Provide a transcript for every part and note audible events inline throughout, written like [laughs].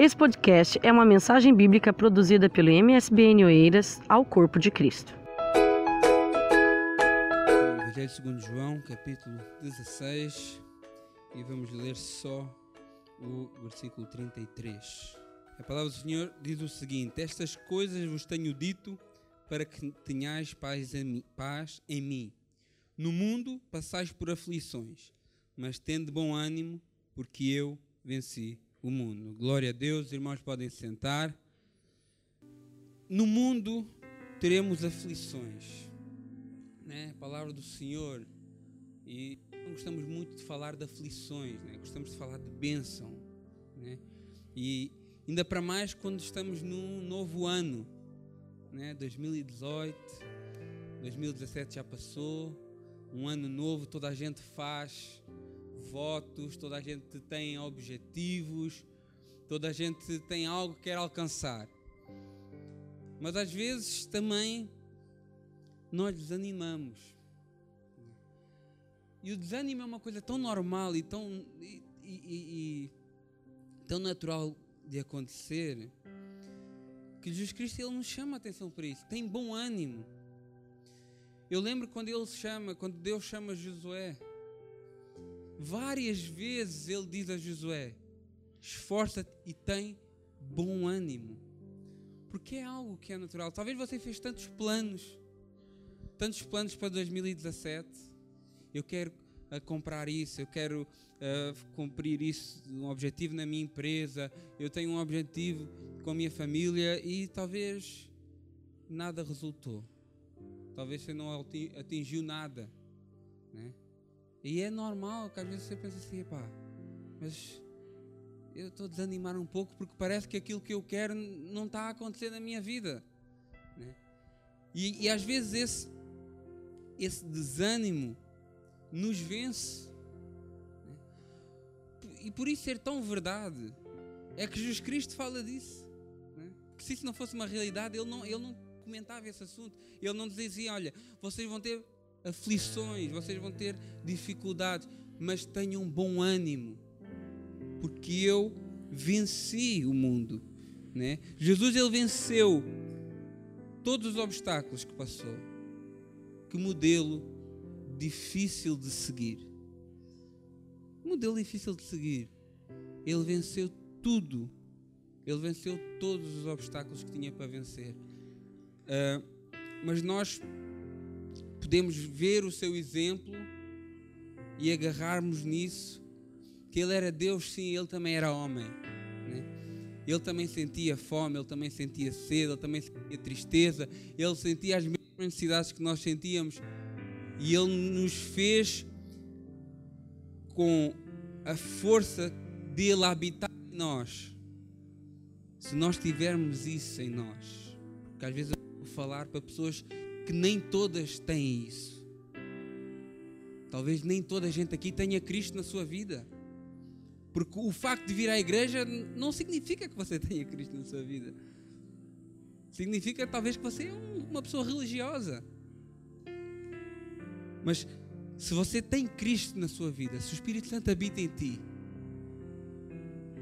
Esse podcast é uma mensagem bíblica produzida pelo MSBN Oeiras ao Corpo de Cristo. Evangelho segundo João, capítulo 16, e vamos ler só o versículo 33. A palavra do Senhor diz o seguinte: Estas coisas vos tenho dito para que tenhais paz em mim. Paz em mim. No mundo passais por aflições, mas tende bom ânimo, porque eu venci o mundo. Glória a Deus, irmãos podem sentar. No mundo teremos aflições, né? Palavra do Senhor e não gostamos muito de falar de aflições, né? Gostamos de falar de bênção, né? E ainda para mais quando estamos num novo ano, né? 2018, 2017 já passou, um ano novo, toda a gente faz votos, toda a gente tem objetivos, toda a gente tem algo que quer alcançar. Mas às vezes também nós desanimamos. E o desânimo é uma coisa tão normal e tão, e, e, e, tão natural de acontecer que Jesus Cristo ele nos chama a atenção para isso. Tem bom ânimo. Eu lembro quando ele chama, quando Deus chama Josué, várias vezes ele diz a Josué: esforça-te e tem bom ânimo. Porque é algo que é natural. Talvez você fez tantos planos, tantos planos para 2017. Eu quero uh, comprar isso, eu quero uh, cumprir isso, um objetivo na minha empresa, eu tenho um objetivo com a minha família e talvez nada resultou. Talvez você não atingiu nada. Né? E é normal que às vezes você pensa assim, pá, mas eu estou a desanimar um pouco porque parece que aquilo que eu quero não está a acontecer na minha vida. Né? E, e, às vezes esse, esse desânimo nos vence. Né? E por isso ser tão verdade é que Jesus Cristo fala disso. Né? Que se isso não fosse uma realidade, ele não, ele não comentava esse assunto. Ele não dizia, olha, vocês vão ter aflições, vocês vão ter dificuldades, mas tenham bom ânimo, porque eu venci o mundo, né? Jesus ele venceu todos os obstáculos que passou. Que modelo difícil de seguir. Modelo difícil de seguir. Ele venceu tudo. Ele venceu todos os obstáculos que tinha para vencer. Uh, mas nós podemos ver o seu exemplo e agarrarmos nisso, que ele era Deus, sim, ele também era homem. Né? Ele também sentia fome, ele também sentia sede, ele também sentia tristeza, ele sentia as mesmas necessidades que nós sentíamos e ele nos fez com a força dele habitar em nós. Se nós tivermos isso em nós, porque às vezes eu vou falar para pessoas que nem todas têm isso. Talvez nem toda a gente aqui tenha Cristo na sua vida. Porque o facto de vir à igreja não significa que você [laughs] tenha Cristo na sua vida. Significa talvez que você é uma pessoa religiosa. Mas se você tem Cristo na sua vida, se o Espírito Santo habita em ti,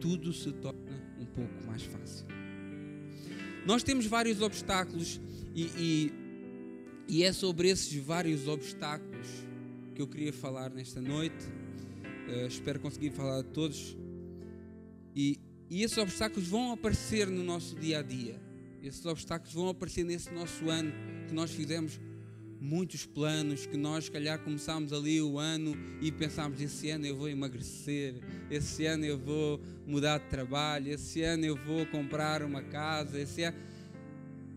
tudo se torna um pouco mais fácil. Nós temos vários obstáculos e, e e é sobre esses vários obstáculos que eu queria falar nesta noite. Uh, espero conseguir falar de todos. E, e esses obstáculos vão aparecer no nosso dia a dia. Esses obstáculos vão aparecer nesse nosso ano que nós fizemos muitos planos, que nós, se calhar, começámos ali o ano e pensámos: esse ano eu vou emagrecer, esse ano eu vou mudar de trabalho, esse ano eu vou comprar uma casa, esse ano.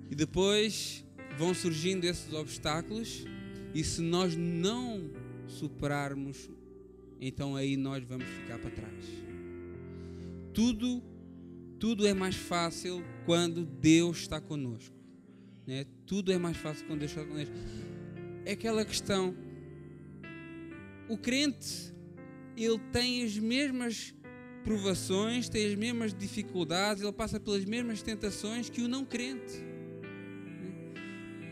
E depois vão surgindo esses obstáculos e se nós não superarmos, então aí nós vamos ficar para trás. Tudo, tudo é mais fácil quando Deus está conosco. Né? Tudo é mais fácil quando Deus está conosco. É aquela questão. O crente, ele tem as mesmas provações, tem as mesmas dificuldades, ele passa pelas mesmas tentações que o não crente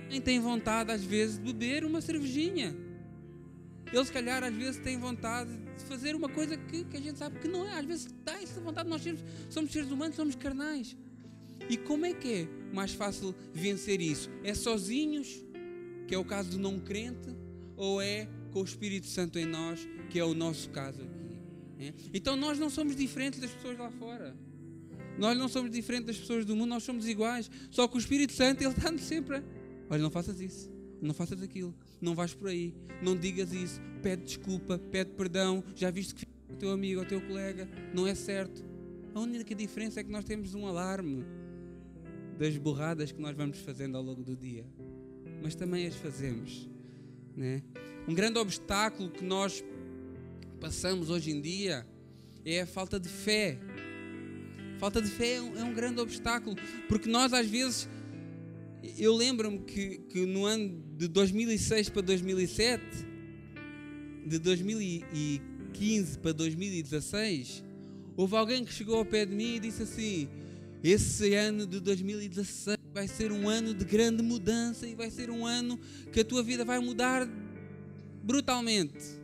nem tem vontade, às vezes, de beber uma cervejinha. Ele, se calhar, às vezes tem vontade de fazer uma coisa que, que a gente sabe que não é. Às vezes dá essa vontade. Nós somos, somos seres humanos, somos carnais. E como é que é mais fácil vencer isso? É sozinhos, que é o caso do não crente, ou é com o Espírito Santo em nós, que é o nosso caso aqui? É? Então nós não somos diferentes das pessoas lá fora. Nós não somos diferentes das pessoas do mundo, nós somos iguais. Só que o Espírito Santo, Ele está-nos sempre a... Olha, não faças isso, não faças aquilo, não vais por aí, não digas isso, pede desculpa, pede perdão, já viste que o teu amigo, o teu colega, não é certo. A única diferença é que nós temos um alarme das borradas que nós vamos fazendo ao longo do dia, mas também as fazemos. Né? Um grande obstáculo que nós passamos hoje em dia é a falta de fé. Falta de fé é um, é um grande obstáculo, porque nós às vezes eu lembro-me que, que no ano de 2006 para 2007, de 2015 para 2016, houve alguém que chegou ao pé de mim e disse assim: Esse ano de 2016 vai ser um ano de grande mudança e vai ser um ano que a tua vida vai mudar brutalmente.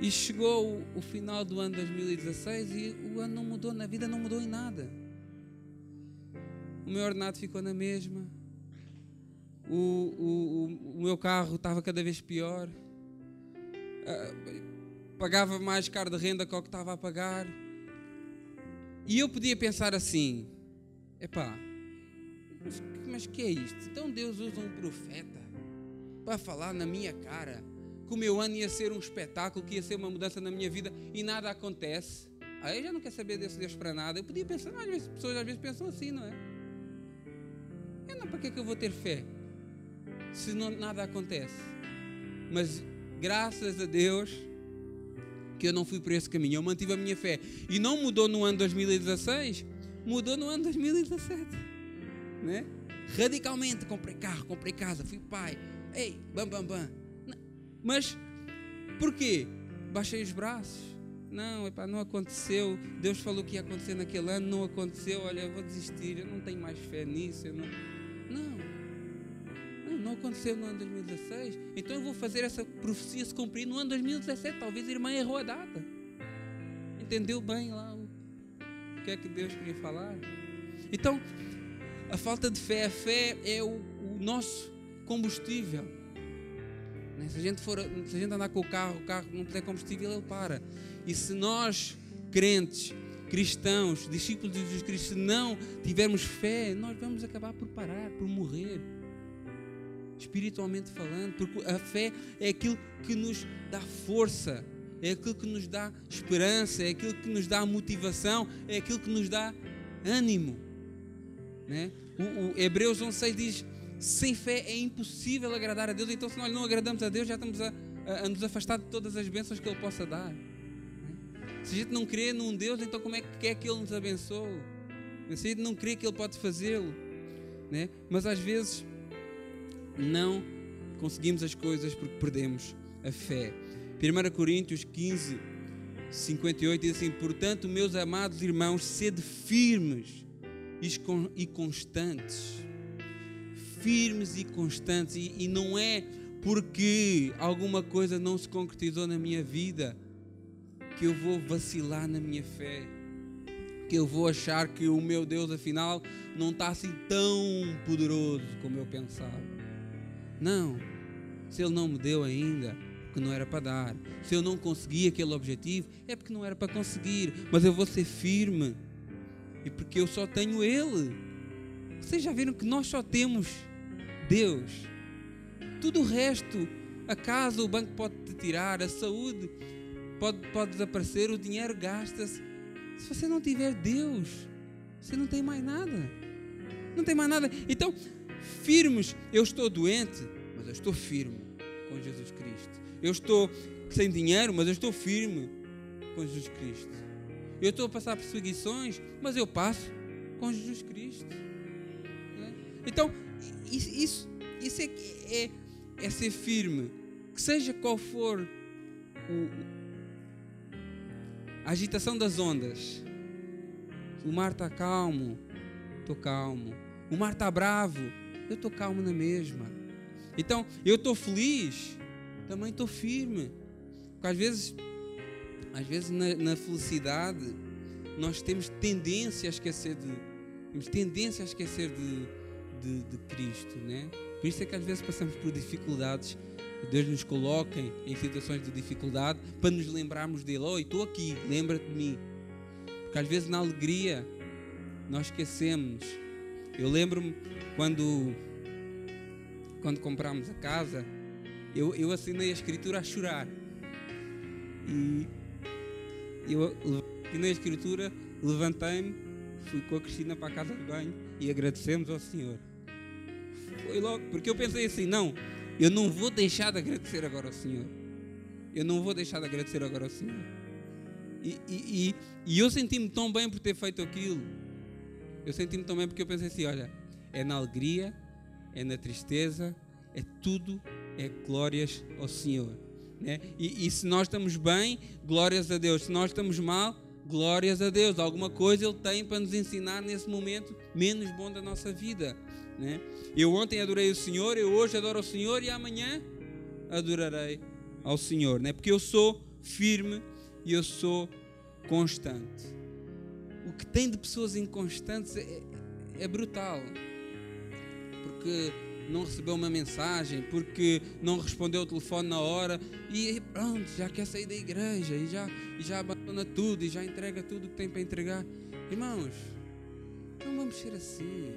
E chegou o, final do ano de 2016 e o ano não mudou, na vida não mudou em nada. O meu ordenado ficou na mesma. O, o, o, o meu carro estava cada vez pior. Uh, pagava mais caro de renda que o que estava a pagar. E eu podia pensar assim: epá, mas, mas que é isto? Então Deus usa um profeta para falar na minha cara que o meu ano ia ser um espetáculo, que ia ser uma mudança na minha vida e nada acontece. Aí já não quer saber desse Deus para nada. Eu podia pensar, mas as pessoas às vezes pensam assim, não é? Eu não, para que, é que eu vou ter fé? Se não, nada acontece. Mas graças a Deus que eu não fui por esse caminho. Eu mantive a minha fé. E não mudou no ano 2016, mudou no ano 2017. Né? Radicalmente comprei carro, comprei casa, fui pai. Ei, bam, bam, bam. Mas porquê? Baixei os braços. Não, epá, não aconteceu. Deus falou que ia acontecer naquele ano, não aconteceu. Olha, eu vou desistir, eu não tenho mais fé nisso. Eu não aconteceu no ano 2016. Então eu vou fazer essa profecia se cumprir no ano 2017. Talvez a irmã errou a data. Entendeu bem lá o que é que Deus queria falar? Então, a falta de fé, a fé é o, o nosso combustível. Né? Se a gente for, se a gente andar com o carro, o carro não tiver combustível, ele para. E se nós, crentes, cristãos, discípulos de Jesus Cristo, não tivermos fé, nós vamos acabar por parar, por morrer. Espiritualmente falando, porque a fé é aquilo que nos dá força, é aquilo que nos dá esperança, é aquilo que nos dá motivação, é aquilo que nos dá ânimo. Né? O, o Hebreus 11,6 diz: sem fé é impossível agradar a Deus, então se nós não agradamos a Deus, já estamos a, a, a nos afastar de todas as bênçãos que Ele possa dar. Se a gente não crê num Deus, então como é que quer que Ele nos abençoe? Se a gente não crê que Ele pode fazê-lo, né? mas às vezes não conseguimos as coisas porque perdemos a fé. 1 Coríntios 15, 58 diz assim: Portanto, meus amados irmãos, sede firmes e constantes. Firmes e constantes. E, e não é porque alguma coisa não se concretizou na minha vida que eu vou vacilar na minha fé, que eu vou achar que o meu Deus afinal não está assim tão poderoso como eu pensava. Não, se Ele não me deu ainda, porque não era para dar. Se eu não consegui aquele objetivo, é porque não era para conseguir. Mas eu vou ser firme, e porque eu só tenho Ele. Vocês já viram que nós só temos Deus. Tudo o resto, a casa, o banco pode te tirar, a saúde pode, pode desaparecer, o dinheiro gasta-se. Se você não tiver Deus, você não tem mais nada. Não tem mais nada. Então, firmes, eu estou doente, mas eu estou firme com Jesus Cristo. Eu estou sem dinheiro, mas eu estou firme com Jesus Cristo. Eu estou a passar perseguições, mas eu passo com Jesus Cristo. É? Então, isso, isso é, é, é ser firme. Que seja qual for o, a agitação das ondas. O mar está calmo, estou calmo. O mar está bravo, eu estou calmo na mesma. Então, eu estou feliz, também estou firme. Porque às vezes, às vezes na, na, felicidade, nós temos tendência a esquecer de. Temos tendência a esquecer de, de, de Cristo, né? Por isso é que às vezes passamos por dificuldades. Deus nos coloca em situações de dificuldade para nos lembrarmos dele. Oh, estou aqui, lembra-te de mim. Porque às vezes na alegria nós esquecemos. Eu lembro-me quando, quando comprámos a casa, eu, eu assinei a escritura a chorar. E eu assinei a escritura, levantei-me, fui com a Cristina para a casa de banho e agradecemos ao Senhor. Foi logo, porque eu pensei assim: não, eu não vou deixar de agradecer agora ao Senhor. Eu não vou deixar de agradecer agora ao Senhor. E, e, e, e eu senti-me tão bem por ter feito aquilo. Eu senti-me tão bem porque eu pensei assim: olha, é na alegria, é na tristeza, é tudo, é glórias ao Senhor. Né? E, e se nós estamos bem, glórias a Deus. Se nós estamos mal, glórias a Deus. Alguma coisa Ele tem para nos ensinar nesse momento menos bom da nossa vida. Né? Eu ontem adorei o Senhor, eu hoje adoro o Senhor e amanhã adorarei ao Senhor. Né? Porque eu sou firme e eu sou constante. O que tem de pessoas inconstantes é, é brutal. Porque não recebeu uma mensagem, porque não respondeu o telefone na hora e pronto, já quer sair da igreja e já, e já abandona tudo e já entrega tudo que tem para entregar. Irmãos, não vamos ser assim.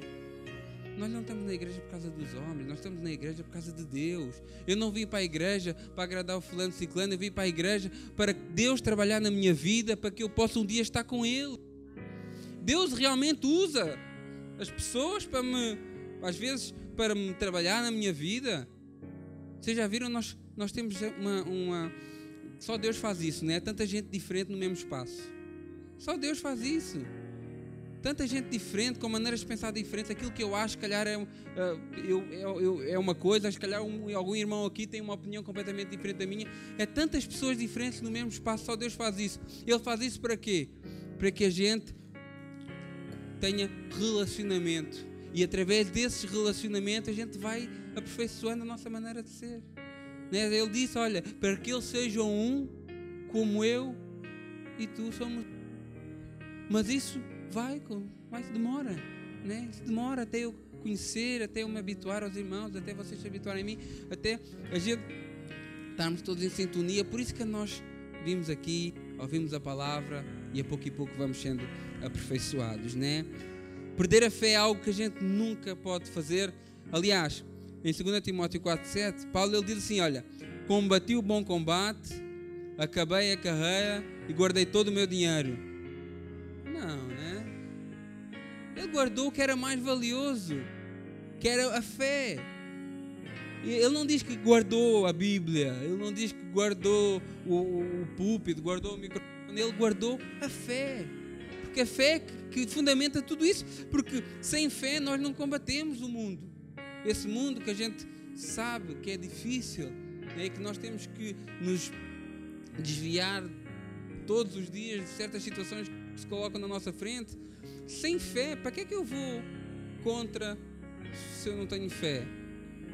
Nós não estamos na igreja por causa dos homens, nós estamos na igreja por causa de Deus. Eu não vim para a igreja para agradar o fulano ciclano, eu vim para a igreja para Deus trabalhar na minha vida, para que eu possa um dia estar com Ele. Deus realmente usa as pessoas para me, às vezes, para me trabalhar na minha vida. Vocês já viram, nós, nós temos uma, uma. Só Deus faz isso, né? Tanta gente diferente no mesmo espaço. Só Deus faz isso tanta gente diferente, com maneiras de pensar diferentes. Aquilo que eu acho, se calhar, é, uh, eu, eu, é uma coisa, se calhar um, algum irmão aqui tem uma opinião completamente diferente da minha. É tantas pessoas diferentes no mesmo espaço, só Deus faz isso. Ele faz isso para quê? Para que a gente tenha relacionamento. E através desses relacionamentos a gente vai aperfeiçoando a nossa maneira de ser. Né? Ele disse: Olha, para que eles sejam um, como eu e tu somos. Mas isso vai, mas demora, né? Demora até eu conhecer, até eu me habituar aos irmãos, até vocês se habituarem a mim, até a gente estarmos todos em sintonia. Por isso que nós vimos aqui, ouvimos a palavra e a pouco e pouco vamos sendo aperfeiçoados, né? Perder a fé é algo que a gente nunca pode fazer. Aliás, em 2 Timóteo 4,7, Paulo ele diz assim: Olha, combati o bom combate, acabei a carreira e guardei todo o meu dinheiro. Não, né? Ele guardou o que era mais valioso, que era a fé. Ele não diz que guardou a Bíblia, ele não diz que guardou o, o, o púlpito, guardou o microfone, ele guardou a fé. Porque a fé que, que fundamenta tudo isso. Porque sem fé nós não combatemos o mundo. Esse mundo que a gente sabe que é difícil, né, que nós temos que nos desviar todos os dias de certas situações que se colocam na nossa frente. Sem fé, para que é que eu vou contra se eu não tenho fé?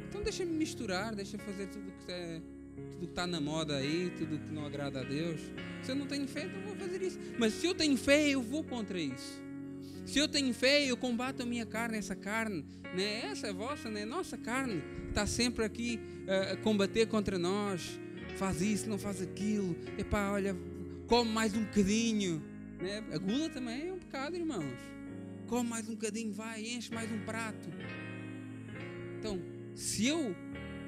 Então deixa-me misturar, deixa fazer tudo que é tudo que está na moda aí, tudo que não agrada a Deus. Se eu não tenho fé, então vou fazer isso. Mas se eu tenho fé, eu vou contra isso. Se eu tenho fé, eu combato a minha carne, essa carne, né? essa é vossa, né? nossa carne, está sempre aqui uh, a combater contra nós. Faz isso, não faz aquilo. Epá, olha, come mais um bocadinho. Né? A gula também é um pecado, irmãos. Come mais um bocadinho, vai, enche mais um prato. Então, se eu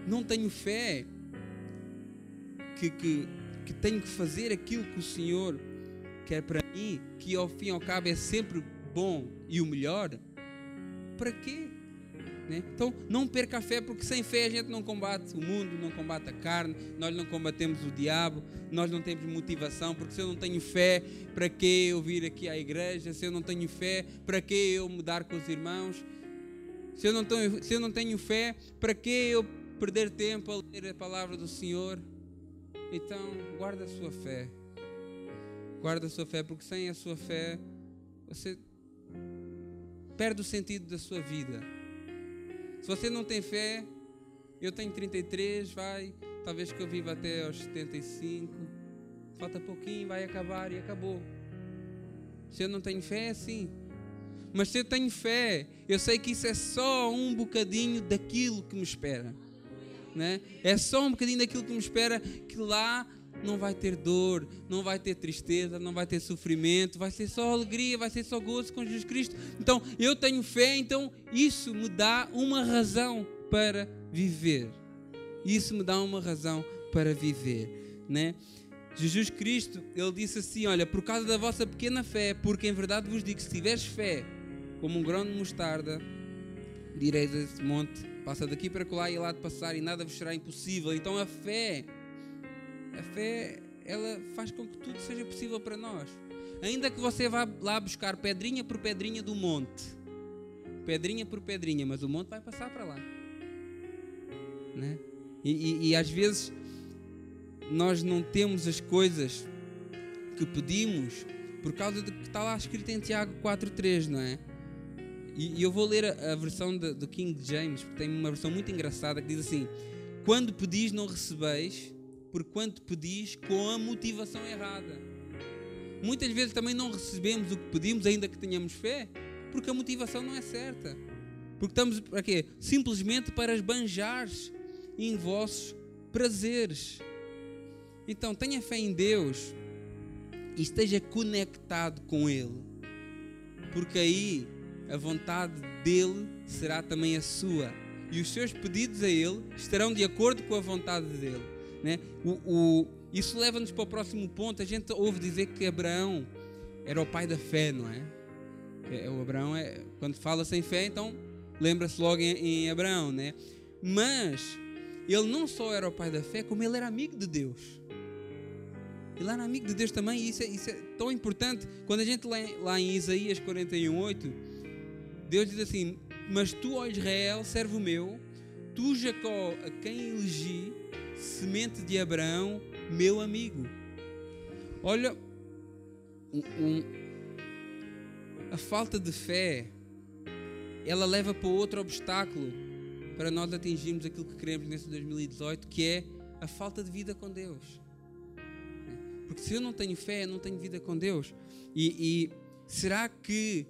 não tenho fé que, que, que tenho que fazer aquilo que o Senhor quer para mim, que ao fim e ao cabo é sempre bom e o melhor, para quê? Né? Então, não perca a fé, porque sem fé a gente não combate o mundo, não combate a carne, nós não combatemos o diabo, nós não temos motivação, porque se eu não tenho fé, para que eu vir aqui à igreja? Se eu não tenho fé, para que eu mudar com os irmãos? Se eu não tenho, se eu não tenho fé, para que eu perder tempo a ler a palavra do Senhor? Então, guarda a sua fé. Guarda a sua fé, porque sem a sua fé, você perde o sentido da sua vida. Se você não tem fé, eu tenho 33, vai, talvez que eu viva até aos 75, falta pouquinho, vai acabar e acabou. Se eu não tenho fé, é assim. Mas se eu tenho fé, eu sei que isso é só um bocadinho daquilo que me espera. Né? É só um bocadinho daquilo que me espera, que lá não vai ter dor, não vai ter tristeza, não vai ter sofrimento, vai ser só alegria, vai ser só gozo com Jesus Cristo. Então, eu tenho fé, então isso me dá uma razão para viver. Isso me dá uma razão para viver, né? Jesus Cristo, ele disse assim: Olha, por causa da vossa pequena fé, porque em verdade vos digo: se tiveres fé como um grão de mostarda, direis a esse monte: passa daqui para lá e lá de passar, e nada vos será impossível. Então a fé, a fé, ela faz com que tudo seja possível para nós. Ainda que você vá lá buscar pedrinha por pedrinha do monte, pedrinha por pedrinha, mas o monte vai passar para lá, né? e, e, e às vezes nós não temos as coisas que pedimos por causa do que está lá escrito em Tiago 4.3, não é? E, e, eu vou ler a, a versão de, do King James, porque tem uma versão muito engraçada que diz assim: Quando pedis, não recebeis, porque quando pedis, com a motivação errada. Muitas vezes também não recebemos o que pedimos, ainda que tenhamos fé, porque a motivação não é certa. Porque estamos para quê? Simplesmente para esbanjar em vossos prazeres. Então, tenha fé em Deus e esteja conectado com Ele, porque aí a vontade dele será também a sua e os seus pedidos a Ele estarão de acordo com a vontade dele. Né? O, o, isso leva-nos para o próximo ponto. A gente ouve dizer que Abraão era o pai da fé, não é? é o Abraão é quando fala sem fé, então lembra-se logo em, em Abraão, né? Mas ele não só era o pai da fé, como ele era amigo de Deus. Ele era amigo de Deus também, e isso é, isso é tão importante. Quando a gente lê lá em Isaías 41:8, Deus diz assim: Mas tu, ó Israel, servo meu, tu, Jacó, a quem elegi, semente de Abraão, meu amigo. Olha, um, um, a falta de fé, ela leva para outro obstáculo para nós atingirmos aquilo que queremos nesse 2018, que é a falta de vida com Deus. Porque se eu não tenho fé, eu não tenho vida com Deus. E, e será que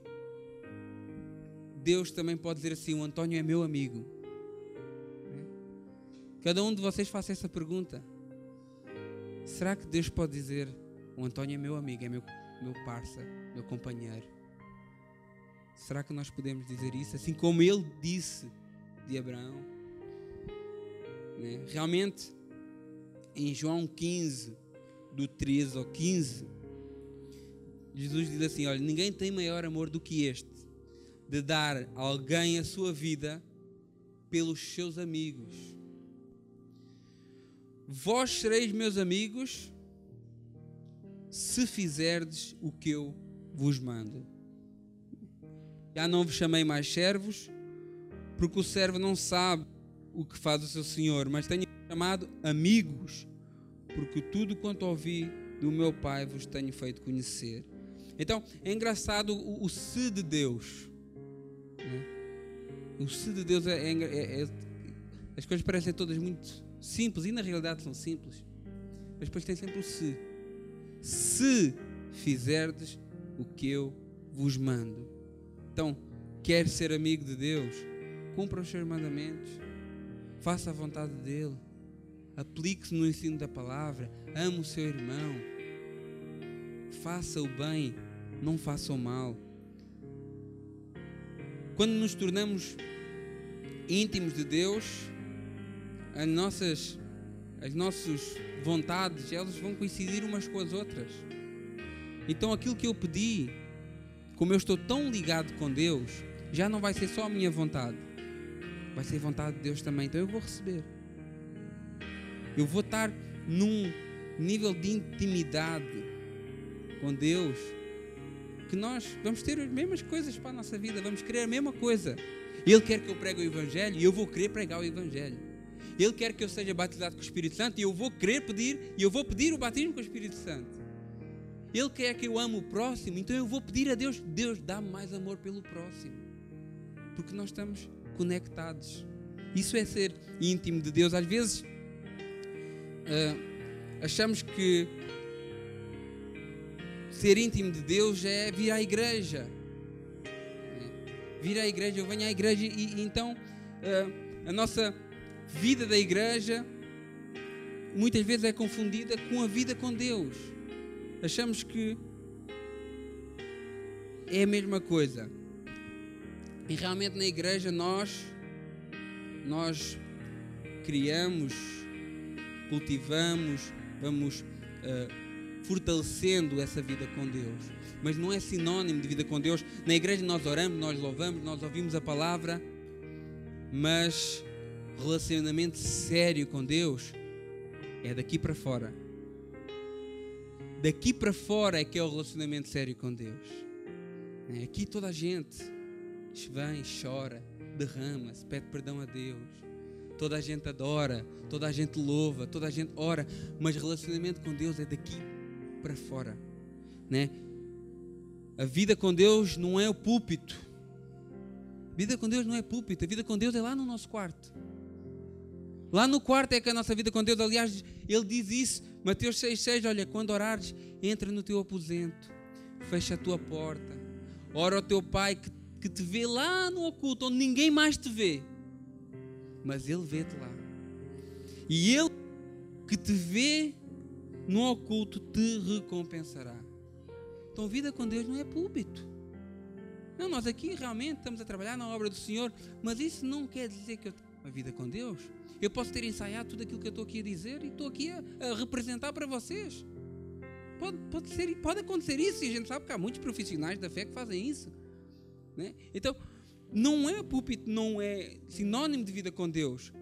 Deus também pode dizer assim: o António é meu amigo? Cada um de vocês faça essa pergunta. Será que Deus pode dizer: o António é meu amigo, é meu, meu parça, meu companheiro? Será que nós podemos dizer isso? Assim como ele disse de Abraão? Né? Realmente, em João 15, do 13 ao 15, Jesus diz assim: Olha, ninguém tem maior amor do que este, de dar alguém a sua vida pelos seus amigos. Vós sereis meus amigos se fizerdes o que eu vos mando. Já não vos chamei mais servos, porque o servo não sabe o que faz o seu senhor, mas tenho chamado amigos, porque tudo quanto ouvi do meu Pai vos tenho feito conhecer. Então, é engraçado o, o se de Deus. Né? O se de Deus é, é, é, As coisas parecem todas muito simples, e na realidade são simples. Mas depois tem sempre o se. Se fizerdes o que eu vos mando. Então, quer ser amigo de Deus? Cumpra os seus mandamentos. Faça a vontade dele aplique-se no ensino da palavra, ame o seu irmão, faça o bem, não faça o mal. Quando nos tornamos íntimos de Deus, as nossas, as nossas vontades, elas vão coincidir umas com as outras. Então aquilo que eu pedi, como eu estou tão ligado com Deus, já não vai ser só a minha vontade, vai ser a vontade de Deus também. Então eu vou receber. Eu vou estar num nível de intimidade com Deus que nós vamos ter as mesmas coisas para a nossa vida, vamos querer a mesma coisa. Ele quer que eu pregue o Evangelho e eu vou querer pregar o Evangelho. Ele quer que eu seja batizado com o Espírito Santo e eu vou querer pedir e eu vou pedir o batismo com o Espírito Santo. Ele quer que eu ame o próximo, então eu vou pedir a Deus, Deus dá mais amor pelo próximo. Porque nós estamos conectados. Isso é ser íntimo de Deus. Às vezes uh, achamos que ser íntimo de Deus é vir à igreja. Vir à igreja, eu venho à igreja e, e então uh, a nossa vida da igreja muitas vezes é confundida com a vida com Deus. Achamos que é a mesma coisa. E realmente na igreja nós nós criamos, cultivamos, vamos uh, fortalecendo essa vida com Deus. Mas não é sinónimo de vida com Deus. Na igreja nós oramos, nós louvamos, nós ouvimos a palavra, mas relacionamento sério com Deus é daqui para fora. Daqui para fora é que é o relacionamento sério com Deus. É, aqui toda a gente vem, chora, derrama-se, pede perdão a Deus. Toda a gente adora, toda a gente louva, toda a gente ora, mas relacionamento com Deus é daqui para fora, né? A vida com Deus não é o púlpito. A vida com Deus não é púlpito, a vida com Deus é lá no nosso quarto. Lá no quarto é que a nossa vida com Deus, aliás, ele diz isso, Mateus 6,6, olha, quando orares, entra no teu aposento, fecha a tua porta, ora ao teu pai que que te vê lá no oculto, onde ninguém mais te vê, mas Ele vê-te lá. E Ele que te vê no oculto te recompensará. Então, vida com Deus não é púlpito. Não, nós aqui realmente estamos a trabalhar na obra do Senhor, mas isso não quer dizer que eu tenho uma vida com Deus. Eu posso ter ensaiado tudo aquilo que eu estou aqui a dizer e estou aqui a, a representar para vocês. Pode, pode, ser, pode acontecer isso, e a gente sabe que há muitos profissionais da fé que fazem isso. Né? Então, não é púlpito, não é sinónimo de vida com Deus,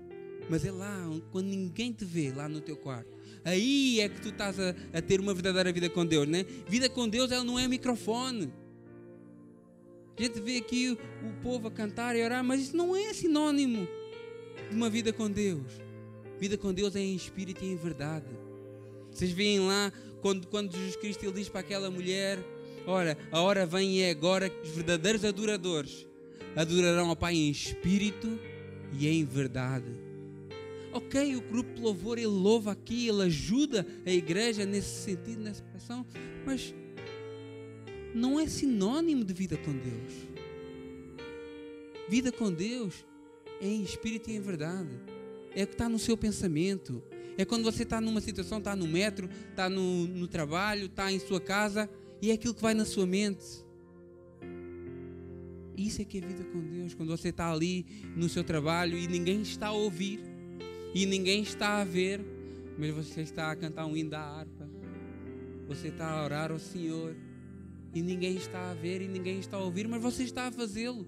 mas é lá, quando ninguém te vê, lá no teu quarto. Aí é que tu estás a, a ter uma verdadeira vida com Deus, né? Vida com Deus, ela não é microfone. A gente vê aqui o, o povo a cantar e orar, mas isso não é sinónimo de uma vida com Deus. Vida com Deus é em espírito e em verdade. Vocês veem lá, quando, quando Jesus Cristo ele diz para aquela mulher Ora, a hora vem e é agora que os verdadeiros adoradores adorarão ao Pai em espírito e em verdade. Ok, o grupo de louvor ele louva aqui, ele ajuda a igreja nesse sentido, nessa expressão, mas não é sinônimo de vida com Deus. Vida com Deus é em espírito e em verdade. É o que está no seu pensamento. É quando você está numa situação, está no metro, está no, no trabalho, está em sua casa e é aquilo que vai na sua mente. Isso é que é vida com Deus. Quando você está ali no seu trabalho e ninguém está a ouvir, e ninguém está a ver, mas você está a cantar um hino da harpa, você está a orar ao Senhor, e ninguém está a ver e ninguém está a ouvir, mas você está a fazê-lo.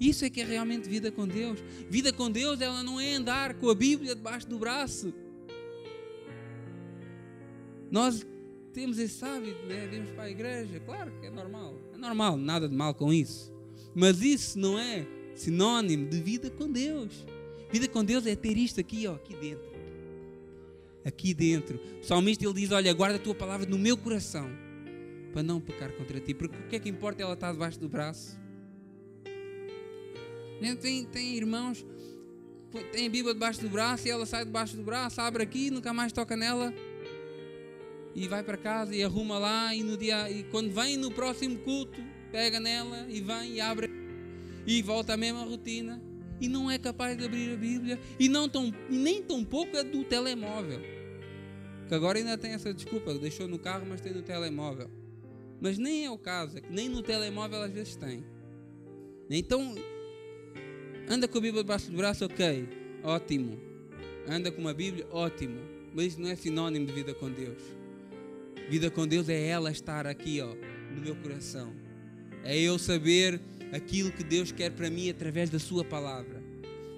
Isso é que é realmente vida com Deus. Vida com Deus, ela não é andar com a Bíblia debaixo do braço. Nós temos esse hábito, né? Vimos para a igreja, claro que é normal, é normal, nada de mal com isso. Mas isso não é sinónimo de vida com Deus. Vida com Deus é ter isto aqui, ó, aqui dentro. Aqui dentro. O salmista ele diz: Olha, guarda a tua palavra no meu coração para não pecar contra ti. Porque o que é que importa ela estar debaixo do braço? Tem, tem irmãos, tem a Bíblia debaixo do braço e ela sai debaixo do braço, abre aqui nunca mais toca nela e vai para casa e arruma lá e no dia e quando vem no próximo culto pega nela e vem e abre e volta à mesma rotina e não é capaz de abrir a Bíblia e não tão, nem tão pouco é do telemóvel. Que agora ainda tem essa desculpa deixou no carro mas tem no telemóvel. Mas nem é o caso é nem no telemóvel às vezes tem. Então anda com a Bíblia debaixo do braço ok ótimo. Anda com uma Bíblia ótimo. Mas isso não é sinónimo de vida com Deus. Vida com Deus é ela estar aqui, ó, no meu coração. É eu saber aquilo que Deus quer para mim através da sua palavra.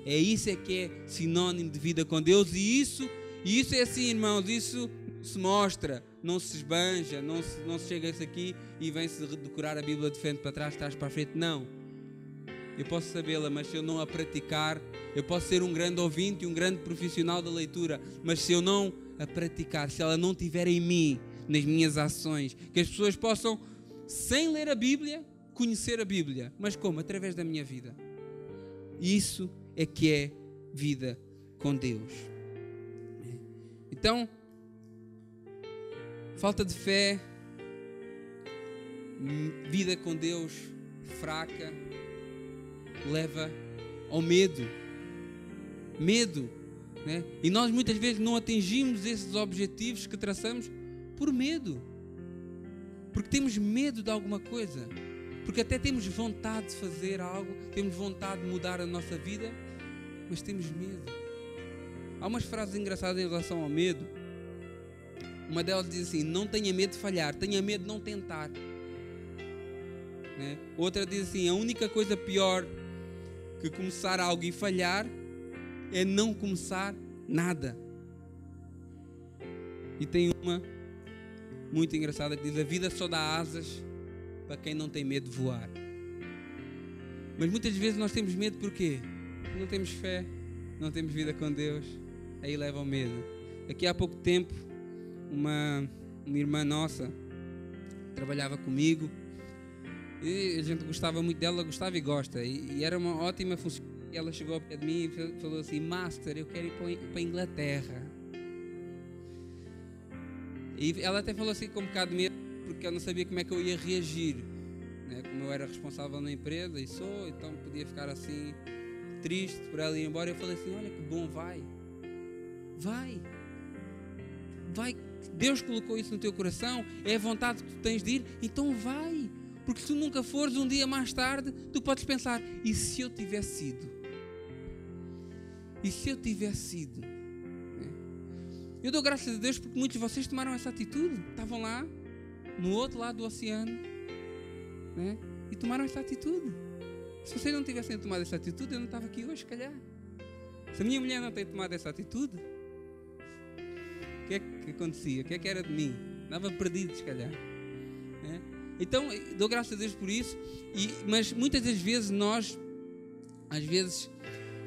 É isso é que é sinônimo de vida com Deus e isso, e isso é assim, irmãos, isso se mostra, não se esbanja, não se, não se chega -se aqui e vem-se decorar a Bíblia de frente para trás, trás para frente. Não. Eu posso sabê-la, mas se eu não a praticar, eu posso ser um grande ouvinte um grande profissional da leitura, mas se eu não a praticar, se ela não estiver em mim, nas minhas ações, que as pessoas possam, sem ler a Bíblia, conhecer a Bíblia. Mas como? Através da minha vida. Isso é que é vida com Deus. Então, falta de fé, vida com Deus fraca, leva ao medo. Medo. Né? E nós muitas vezes não atingimos esses objetivos que traçamos por medo. Porque temos medo de alguma coisa. Porque até temos vontade de fazer algo, temos vontade de mudar a nossa vida, mas temos medo. Há umas frases engraçadas em relação ao medo. Uma delas diz assim: Não tenha medo de falhar, tenha medo de não tentar. Né? Outra diz assim: A única coisa pior que começar algo e falhar é não começar nada. E tem uma muito engraçada que diz: A vida só dá asas para quem não tem medo de voar. Mas muitas vezes nós temos medo porque não temos fé, não temos vida com Deus, aí leva ao medo. Aqui há pouco tempo, uma, uma irmã nossa trabalhava comigo e a gente gostava muito dela, gostava e gosta, e, e era uma ótima função. Ela chegou ao pé de mim e falou assim: Master, eu quero ir para a Inglaterra. E ela até falou assim com um bocado de medo porque eu não sabia como é que eu ia reagir. Né? Como eu era responsável na empresa e sou, então podia ficar assim triste por ela ir embora. Eu falei assim: Olha que bom, vai, vai, vai. Deus colocou isso no teu coração, é a vontade que tu tens de ir, então vai. Porque se tu nunca fores, um dia mais tarde, tu podes pensar: e se eu tivesse sido? E se eu tivesse sido? Né? Eu dou graças a Deus porque muitos de vocês tomaram essa atitude. Estavam lá, no outro lado do oceano né? e tomaram essa atitude. Se vocês não tivessem tomado essa atitude, eu não estava aqui hoje, se calhar. Se a minha mulher não tem tomado essa atitude, o que é que acontecia? O que é que era de mim? Estava perdido, se calhar. Né? Então, dou graças a Deus por isso, e, mas muitas das vezes nós, às vezes,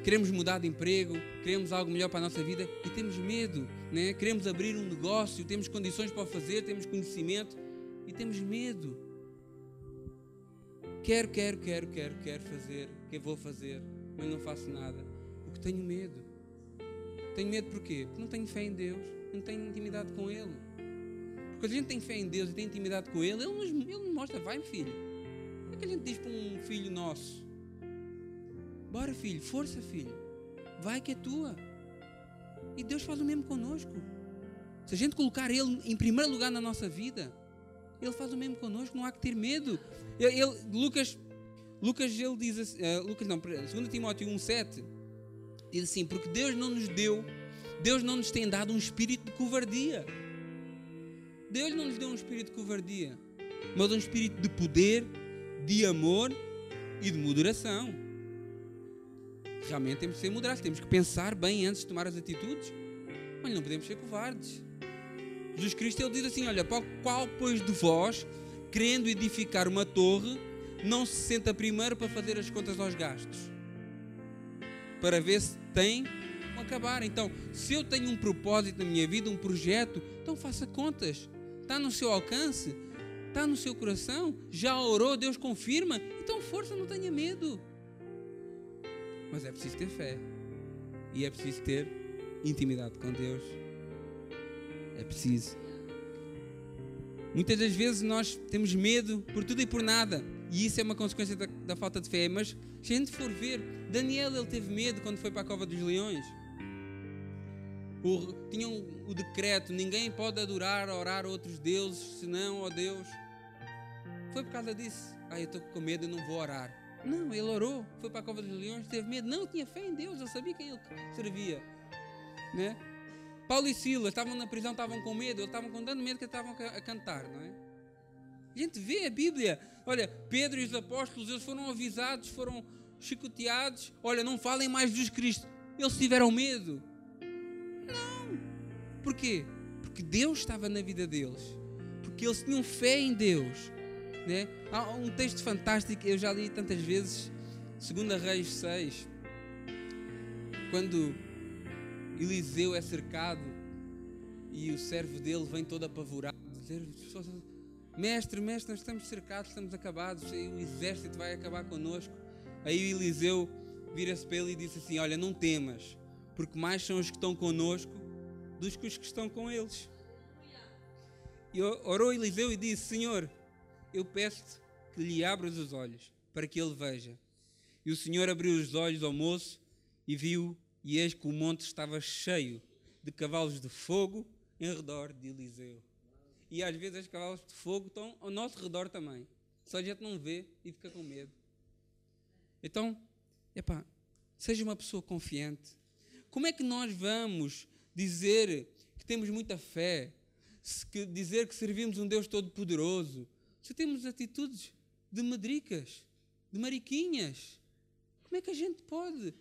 queremos mudar de emprego, queremos algo melhor para a nossa vida e temos medo, né? queremos abrir um negócio, temos condições para o fazer, temos conhecimento, e temos medo. Quero, quero, quero, quero, quero fazer, que vou fazer, mas não faço nada, porque tenho medo. Tenho medo porquê? Porque não tenho fé em Deus, não tenho intimidade com Ele. Porque a gente tem fé em Deus e tem intimidade com Ele, Ele nos, ele nos mostra, vai filho. O é que a gente diz para um filho nosso? Bora filho, força filho, vai que é tua. E Deus faz o mesmo conosco. Se a gente colocar Ele em primeiro lugar na nossa vida, ele faz o mesmo connosco, não há que ter medo. Ele, ele, Lucas, Lucas, ele diz assim, uh, Lucas não, 2 Timóteo 1,7 diz assim: Porque Deus não nos deu, Deus não nos tem dado um espírito de covardia. Deus não nos deu um espírito de covardia, mas um espírito de poder, de amor e de moderação. Realmente temos que ser moderados, temos que pensar bem antes de tomar as atitudes, mas não podemos ser covardes. Jesus Cristo ele diz assim: Olha, qual pois de vós, querendo edificar uma torre, não se senta primeiro para fazer as contas aos gastos, para ver se tem como acabar. Então, se eu tenho um propósito na minha vida, um projeto, então faça contas. Está no seu alcance, está no seu coração, já orou, Deus confirma. Então, força, não tenha medo. Mas é preciso ter fé e é preciso ter intimidade com Deus. É preciso. Muitas das vezes nós temos medo por tudo e por nada. E isso é uma consequência da, da falta de fé. Mas se a gente for ver, Daniel ele teve medo quando foi para a cova dos leões. O, tinham o, decreto: ninguém pode adorar, orar outros deuses, senão ó Deus. Foi por causa disso. Ah, eu estou com medo, eu não vou orar. Não, ele orou, foi para a cova dos leões, teve medo. Não, tinha fé em Deus, ele sabia quem ele servia. Né? Paulo e Silas estavam na prisão, estavam com medo, eles estavam com tanto medo que estavam a cantar, não é? A gente vê a Bíblia. Olha, Pedro e os apóstolos, eles foram avisados, foram chicoteados. Olha, não falem mais de Jesus Cristo. Eles tiveram medo. Não. Porquê? Porque Deus estava na vida deles. Porque eles tinham fé em Deus. Né? Há um texto fantástico, eu já li tantas vezes, 2 Reis 6, quando Eliseu é cercado e o servo dele vem todo apavorado, dizer: Mestre, mestre, nós estamos cercados, estamos acabados, o exército vai acabar conosco. Aí Eliseu vira-se para ele e disse assim: Olha, não temas, porque mais são os que estão conosco dos que os que estão com eles. E orou Eliseu e disse: Senhor, eu peço-te que lhe abras os olhos, para que ele veja. E o Senhor abriu os olhos ao moço e viu, e eis que o monte estava cheio de cavalos de fogo em redor de Eliseu. E às vezes os cavalos de fogo estão ao nosso redor também. Só a gente não vê e fica com medo. Então, epá, seja uma pessoa confiante. Como é que nós vamos dizer que temos muita fé, que dizer que servimos um Deus todo-poderoso, se temos atitudes de medricas, de mariquinhas? Como é que a gente pode,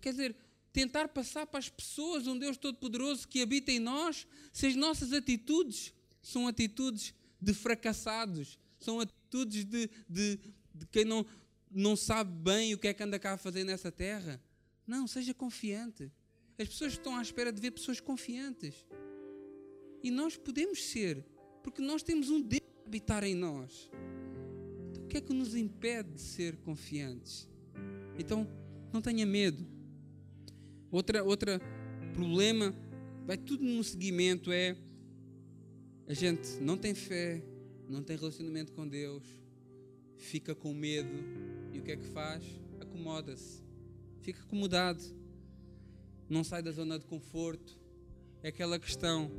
quer dizer, tentar passar para as pessoas um Deus todo-poderoso que habita em nós, se as nossas atitudes são atitudes de fracassados, são atitudes de, de, de quem não, não sabe bem o que é que anda cá a fazer nessa terra? Não, seja confiante. As pessoas estão à espera de ver pessoas confiantes. E nós podemos ser, porque nós temos um Deus a habitar em nós. Então, o que é que nos impede de ser confiantes? Então, não tenha medo. Outra, outra problema, vai tudo no seguimento, é a gente não tem fé, não tem relacionamento com Deus, fica com medo e o que é que faz? Acomoda-se, fica acomodado, não sai da zona de conforto. É aquela questão.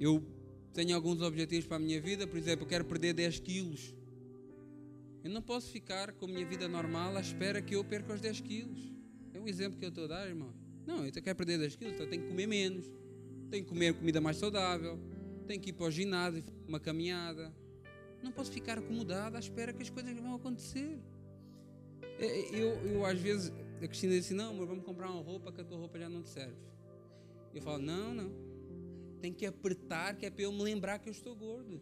Eu tenho alguns objetivos para a minha vida, por exemplo, eu quero perder 10 quilos. Eu não posso ficar com a minha vida normal à espera que eu perca os 10 quilos. É um exemplo que eu estou a dar, irmão. Não, eu quero perder 10 quilos, então eu tenho que comer menos, tenho que comer comida mais saudável, tenho que ir para o ginásio, uma caminhada. Não posso ficar acomodado à espera que as coisas vão acontecer. É, é, eu, eu às vezes, a Cristina diz assim: Não, amor, vamos comprar uma roupa que a tua roupa já não te serve. Eu falo: Não, não. Tem que apertar, que é para eu me lembrar que eu estou gordo.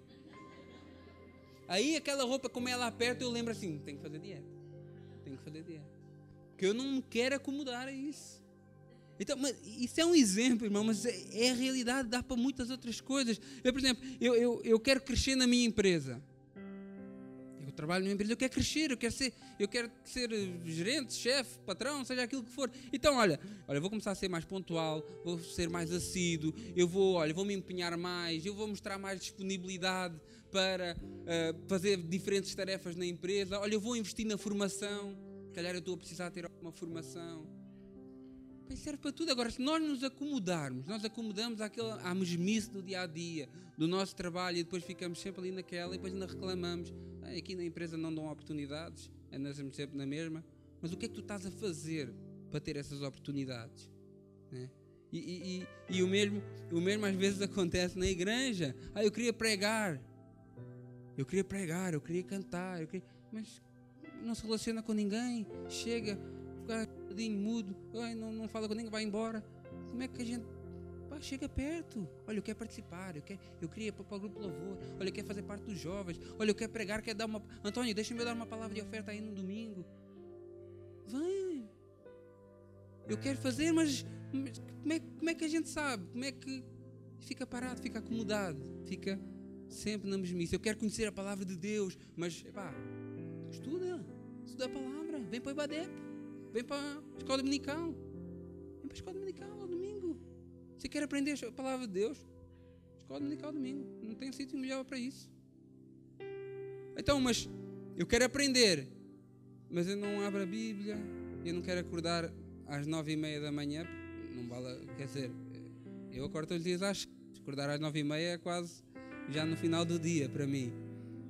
Aí aquela roupa, como ela aperta, eu lembro assim: Tem que fazer dieta. Tem que fazer dieta. Porque eu não quero acomodar isso. Então, isso é um exemplo, irmão, mas é, é a realidade, dá para muitas outras coisas. Eu, por exemplo, eu, eu, eu quero crescer na minha empresa. Eu trabalho numa empresa, eu quero crescer, eu quero ser, eu quero ser gerente, chefe, patrão, seja aquilo que for. Então, olha, olha, vou começar a ser mais pontual, vou ser mais assíduo, eu vou, olha, vou me empenhar mais, eu vou mostrar mais disponibilidade para uh, fazer diferentes tarefas na empresa. Olha, eu vou investir na formação. Calhar eu estou a precisar ter alguma formação isso serve para tudo. Agora, se nós nos acomodarmos, nós acomodamos àquele, à mesmice do dia a dia, do nosso trabalho, e depois ficamos sempre ali naquela, e depois ainda reclamamos. Ah, aqui na empresa não dão oportunidades, andamos sempre na mesma. Mas o que é que tu estás a fazer para ter essas oportunidades? Né? E, e, e, e, o, mesmo, o mesmo às vezes acontece na igreja. Ah, eu queria pregar. Eu queria pregar, eu queria cantar, eu queria... mas não se relaciona com ninguém. Chega, fica mudo, não, não fala com ninguém, vai embora. Como é que a gente. Pá, chega perto. Olha, eu quero participar, eu, quero, eu queria ir para, para o grupo louvor. Olha, eu quero fazer parte dos jovens. Olha, eu quero pregar, quero dar uma. Antônio, deixa-me dar uma palavra de oferta aí no domingo. Vem. Eu quero fazer, mas, mas como, é, como é que a gente sabe? Como é que fica parado, fica acomodado, fica sempre na mesmice. Eu quero conhecer a palavra de Deus, mas pá, estuda, estuda a palavra, vem para o Ibadep. Vem para a escola dominical. Vem para a escola dominical ao domingo. Você quer aprender a palavra de Deus? Escola dominical domingo. Não tem sítio melhor para isso. Então, mas eu quero aprender, mas eu não abro a Bíblia, eu não quero acordar às nove e meia da manhã, não vale, quer dizer, eu acordo todos os dias às acordar às nove e meia é quase já no final do dia para mim.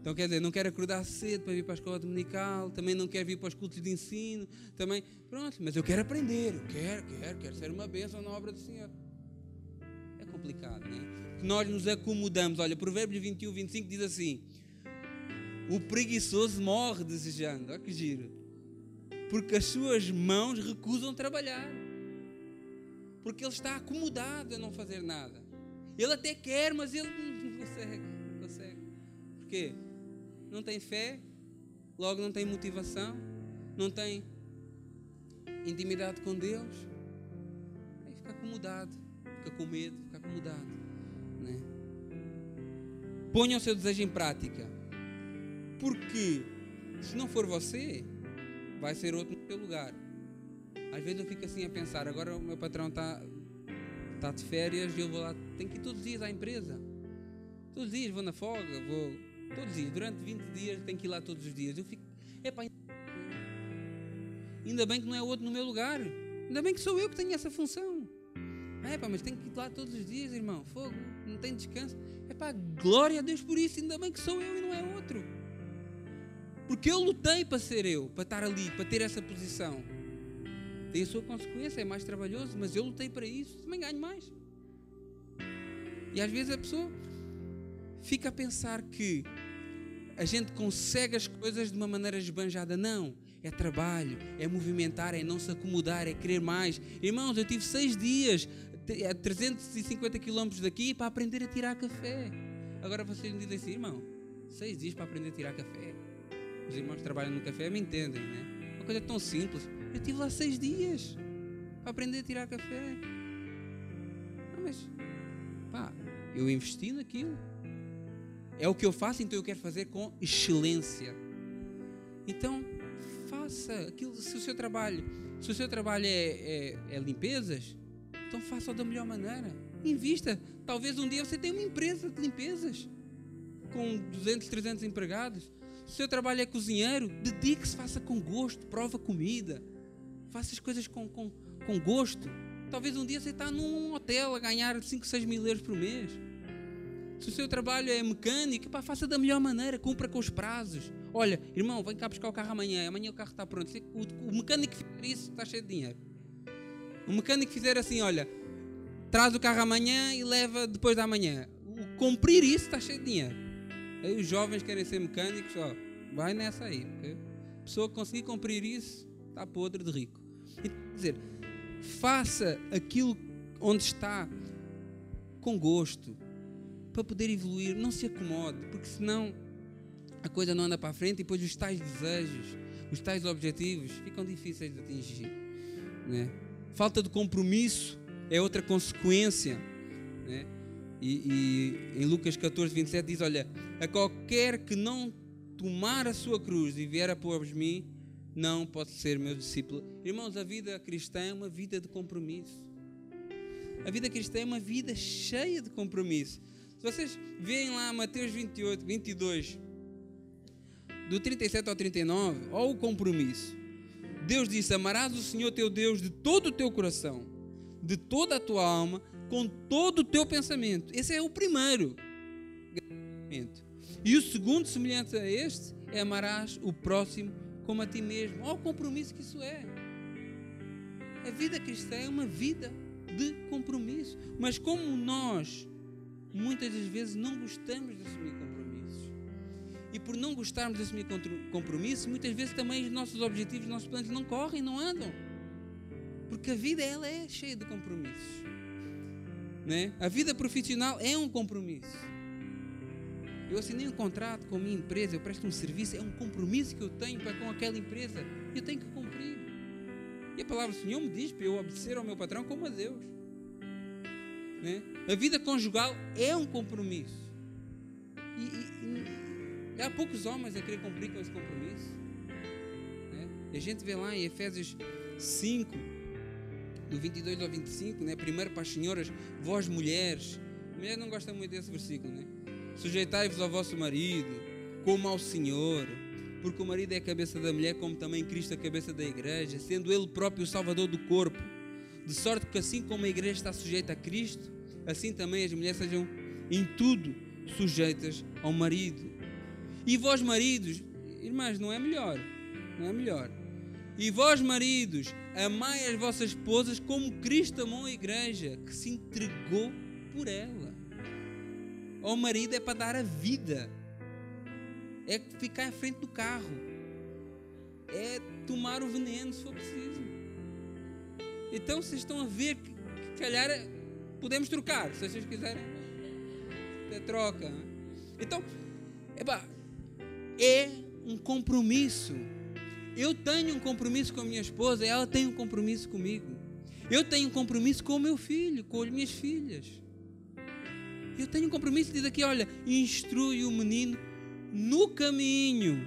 Então quer dizer, não quero acordar cedo para vir para a escola dominical, também não quero vir para os cultos de ensino, também, pronto, mas eu quero aprender, eu quero, quero, quero ser uma bênção na obra do Senhor. É complicado, não é? Nós nos acomodamos, olha, Provérbios 21, 25 diz assim: O preguiçoso morre desejando, olha que giro, porque as suas mãos recusam trabalhar, porque ele está acomodado a não fazer nada. Ele até quer, mas ele não consegue. Porquê? não tem fé, logo não tem motivação, não tem intimidade com Deus, aí fica acomodado, fica com medo, fica acomodado. Né? Ponha o seu desejo em prática, porque se não for você, vai ser outro no seu lugar. Às vezes eu fico assim a pensar, agora o meu patrão está está de férias e eu vou lá, tenho que ir todos os dias à empresa. Todos os dias vou na folga, vou todos os dias, durante 20 dias tenho que ir lá todos os dias. Eu fico, epá, ainda bem que não é outro no meu lugar. Ainda bem que sou eu que tenho essa função. É pá, mas tenho que ir lá todos os dias, irmão. Fogo, não tem descanso. É pá, glória a Deus por isso. Ainda bem que sou eu e não é outro. Porque eu lutei para ser eu, para estar ali, para ter essa posição. Tem a sua consequência, é mais trabalhoso, mas eu lutei para isso, também ganho mais. E às vezes a pessoa fica a pensar que a gente consegue as coisas de uma maneira esbanjada. Não, é trabalho, é movimentar, é não se acomodar, é querer mais. Irmãos, eu tive seis dias a 350 quilómetros daqui para aprender a tirar café. Agora vocês me dizem assim, irmão, seis dias para aprender a tirar café. Os irmãos que trabalham no café me entendem, né? Uma coisa tão simples. Eu tive lá seis dias para aprender a tirar café. Não, mas, pá, eu investi naquilo. É o que eu faço, então eu quero fazer com excelência. Então, faça aquilo, se o seu trabalho, se o seu trabalho é, é, é limpezas, então faça-o da melhor maneira. Invista. Talvez um dia você tenha uma empresa de limpezas com 200, 300 empregados. Se o seu trabalho é cozinheiro, dedique-se, faça com gosto, prova comida. Faça as coisas com, com, com gosto. Talvez um dia você está num hotel a ganhar 5, 6 mil euros por mês. Se o seu trabalho é mecânico, pá, faça da melhor maneira, cumpra com os prazos. Olha, irmão, vem cá buscar o carro amanhã. Amanhã o carro está pronto. O, o mecânico que fizer isso está cheio de dinheiro. O mecânico que fizer assim, olha, traz o carro amanhã e leva depois da manhã. O cumprir isso está cheio de dinheiro. Aí os jovens querem ser mecânicos, ó, vai nessa aí. A pessoa que conseguir cumprir isso está podre de rico. Então, quer dizer, faça aquilo onde está com gosto para poder evoluir. Não se acomode, porque senão a coisa não anda para a frente e depois os tais desejos, os tais objetivos ficam difíceis de atingir. Né? Falta de compromisso é outra consequência. Né? E, e, em Lucas 14, 27 diz: Olha, a qualquer que não tomar a sua cruz e vier após mim, não pode ser meu discípulo. Irmãos, a vida cristã é uma vida de compromisso. A vida cristã é uma vida cheia de compromisso. Se vocês veem lá Mateus 28, 22, do 37 ao 39, olha o compromisso. Deus disse: Amarás o Senhor teu Deus de todo o teu coração, de toda a tua alma, com todo o teu pensamento. Esse é o primeiro. E o segundo, semelhante a este, é amarás o próximo como a ti mesmo. Olha o compromisso que isso é. A vida cristã é uma vida de compromisso. Mas como nós muitas das vezes não gostamos de assumir compromissos. E por não gostarmos de assumir compromissos, muitas vezes também os nossos objetivos, os nossos planos não correm, não andam. Porque a vida ela é cheia de compromissos. Né? A vida profissional é um compromisso. Eu assinei um contrato com a minha empresa, eu presto um serviço, é um compromisso que eu tenho para com aquela empresa. E eu tenho que cumprir. E a palavra do Senhor me diz para eu obedecer ao meu patrão como a Deus. Né? A vida conjugal é um compromisso. E, e, e, há poucos homens a querer cumprir com esse compromisso. Né? A gente vê lá em Efésios 5, do 22 ao 25, né? primeiro para as senhoras, vós mulheres. A mulher não gosta muito desse versículo. Né? Sujeitai-vos ao vosso marido, como ao Senhor. Porque o marido é a cabeça da mulher, como também Cristo é a cabeça da igreja, sendo Ele próprio o Salvador do corpo de sorte que assim como a igreja está sujeita a Cristo, assim também as mulheres sejam em tudo sujeitas ao marido. E vós maridos, irmãs, não é melhor, não é melhor. E vós maridos, amai as vossas esposas como Cristo amou a igreja, que se entregou por ela. O marido é para dar a vida, é ficar à frente do carro, é tomar o veneno se for preciso. Então vocês estão a ver que, que calhar podemos trocar, se vocês quiserem. É troca. Né? Então, é um compromisso. Eu tenho um compromisso com a minha esposa, ela tem um compromisso comigo. Eu tenho um compromisso com o meu filho, com as minhas filhas. Eu tenho um compromisso, diz aqui, olha, instrui o menino no caminho.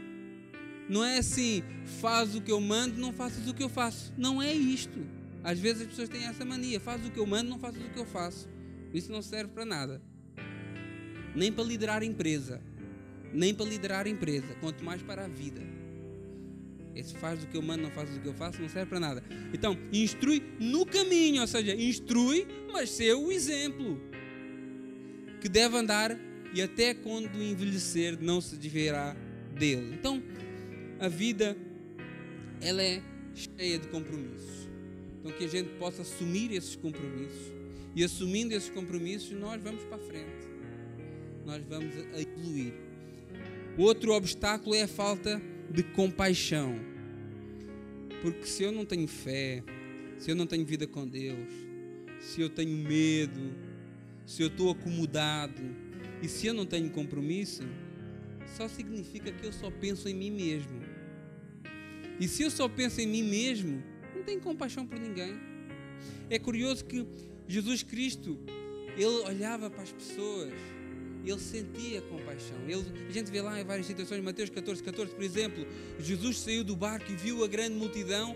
Não é assim, faz o que eu mando, não faças o que eu faço. Não é isto. Às vezes as pessoas têm essa mania, faz o que eu mando, não faz o que eu faço. Isso não serve para nada. Nem para liderar empresa. Nem para liderar empresa, quanto mais para a vida. Esse faz o que eu mando, não faz o que eu faço, não serve para nada. Então, instrui no caminho, ou seja, instrui, mas ser o exemplo que deve andar e até quando envelhecer não se desviará dele. Então, a vida ela é cheia de compromissos. Então que a gente possa assumir esses compromissos e assumindo esses compromissos nós vamos para a frente. Nós vamos a evoluir. Outro obstáculo é a falta de compaixão. Porque se eu não tenho fé, se eu não tenho vida com Deus, se eu tenho medo, se eu estou acomodado e se eu não tenho compromisso, só significa que eu só penso em mim mesmo. E se eu só penso em mim mesmo, não tenho compaixão por ninguém. É curioso que Jesus Cristo, ele olhava para as pessoas, ele sentia compaixão. Ele, a gente vê lá em várias situações, Mateus 14, 14, por exemplo, Jesus saiu do barco e viu a grande multidão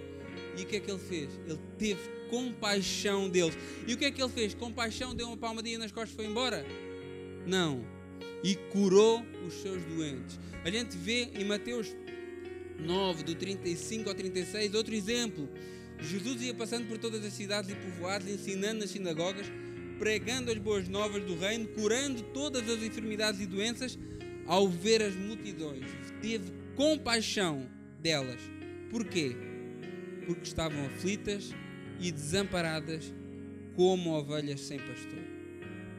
e o que é que ele fez? Ele teve compaixão deles. E o que é que ele fez? Compaixão, deu uma palmadinha nas costas e foi embora? Não. E curou os seus doentes. A gente vê em Mateus 9, do 35 ao 36, outro exemplo. Jesus ia passando por todas as cidades e povoados, ensinando nas sinagogas, pregando as boas novas do reino, curando todas as enfermidades e doenças, ao ver as multidões. Teve compaixão delas. Porquê? Porque estavam aflitas e desamparadas como ovelhas sem pastor.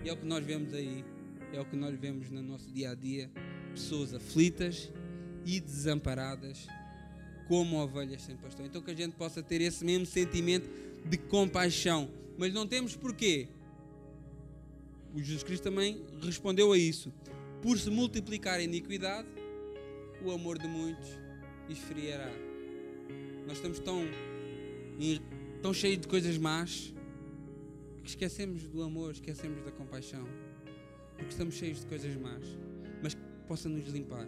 E é o que nós vemos aí, é o que nós vemos no nosso dia a dia: pessoas aflitas e desamparadas como ovelhas sem pastor. Então que a gente possa ter esse mesmo sentimento de compaixão. Mas não temos porquê. O Jesus Cristo também respondeu a isso. Por se multiplicar a iniquidade, o amor de muitos esfriará. Nós estamos tão, tão cheios de coisas más que esquecemos do amor, esquecemos da compaixão. Porque estamos cheios de coisas más. Mas que possa nos limpar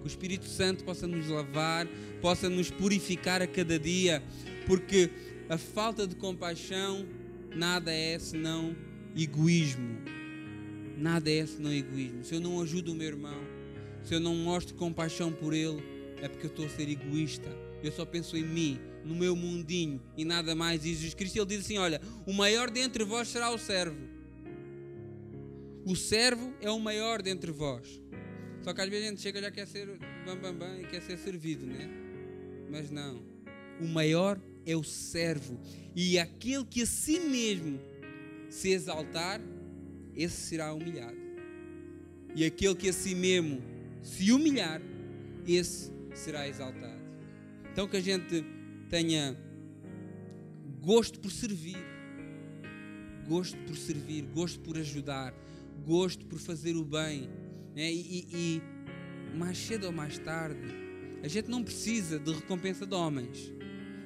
que o Espírito Santo possa nos lavar, possa nos purificar a cada dia, porque a falta de compaixão nada é senão egoísmo. Nada é senão egoísmo. Se eu não ajudo o meu irmão, se eu não mostro compaixão por ele, é porque eu estou a ser egoísta. Eu só penso em mim, no meu mundinho e nada mais. E Jesus Cristo ele diz assim: Olha, o maior dentre vós será o servo. O servo é o maior dentre vós. Só que às vezes a gente chega e já quer ser bam, bam, bam e quer ser servido, né? Mas não. O maior é o servo. E aquele que a si mesmo se exaltar, esse será humilhado. E aquele que a si mesmo se humilhar, esse será exaltado. Então que a gente tenha gosto por servir, gosto por servir, gosto por ajudar, gosto por fazer o bem né? E, e, e mais cedo ou mais tarde, a gente não precisa de recompensa de homens.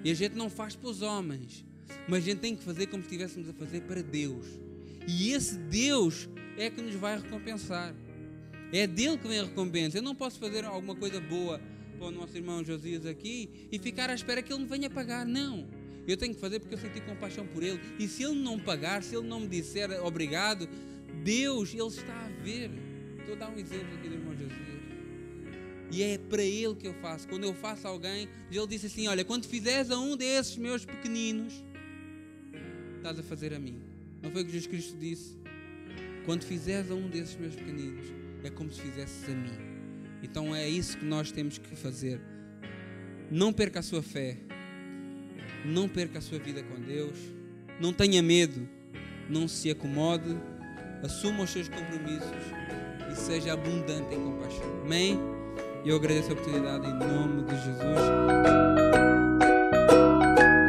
E a gente não faz para os homens. Mas a gente tem que fazer como se estivéssemos a fazer para Deus. E esse Deus é que nos vai recompensar. É dele que vem a recompensa. Eu não posso fazer alguma coisa boa para o nosso irmão Josias aqui e ficar à espera que ele me venha pagar. Não. Eu tenho que fazer porque eu senti compaixão por ele. E se ele não pagar, se ele não me disser obrigado, Deus, ele está a ver. Estou a dar um exemplo aqui do irmão Josias. E é para ele que eu faço. Quando eu faço a alguém, ele disse assim: Olha, quando fizeres a um desses meus pequeninos, estás a fazer a mim. Não foi o que Jesus Cristo disse? Quando fizeres a um desses meus pequeninos, é como se fizesses a mim. Então é isso que nós temos que fazer. Não perca a sua fé. Não perca a sua vida com Deus. Não tenha medo. Não se acomode. Assuma os seus compromissos e seja abundante em compaixão. Amém? Eu agradeço a oportunidade em nome de Jesus.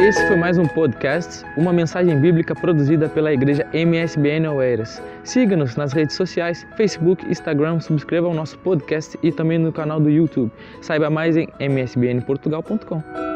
Esse foi mais um podcast, uma mensagem bíblica produzida pela igreja MSBN Oeiras. Siga-nos nas redes sociais, Facebook, Instagram, subscreva o nosso podcast e também no canal do YouTube. Saiba mais em msbnportugal.com.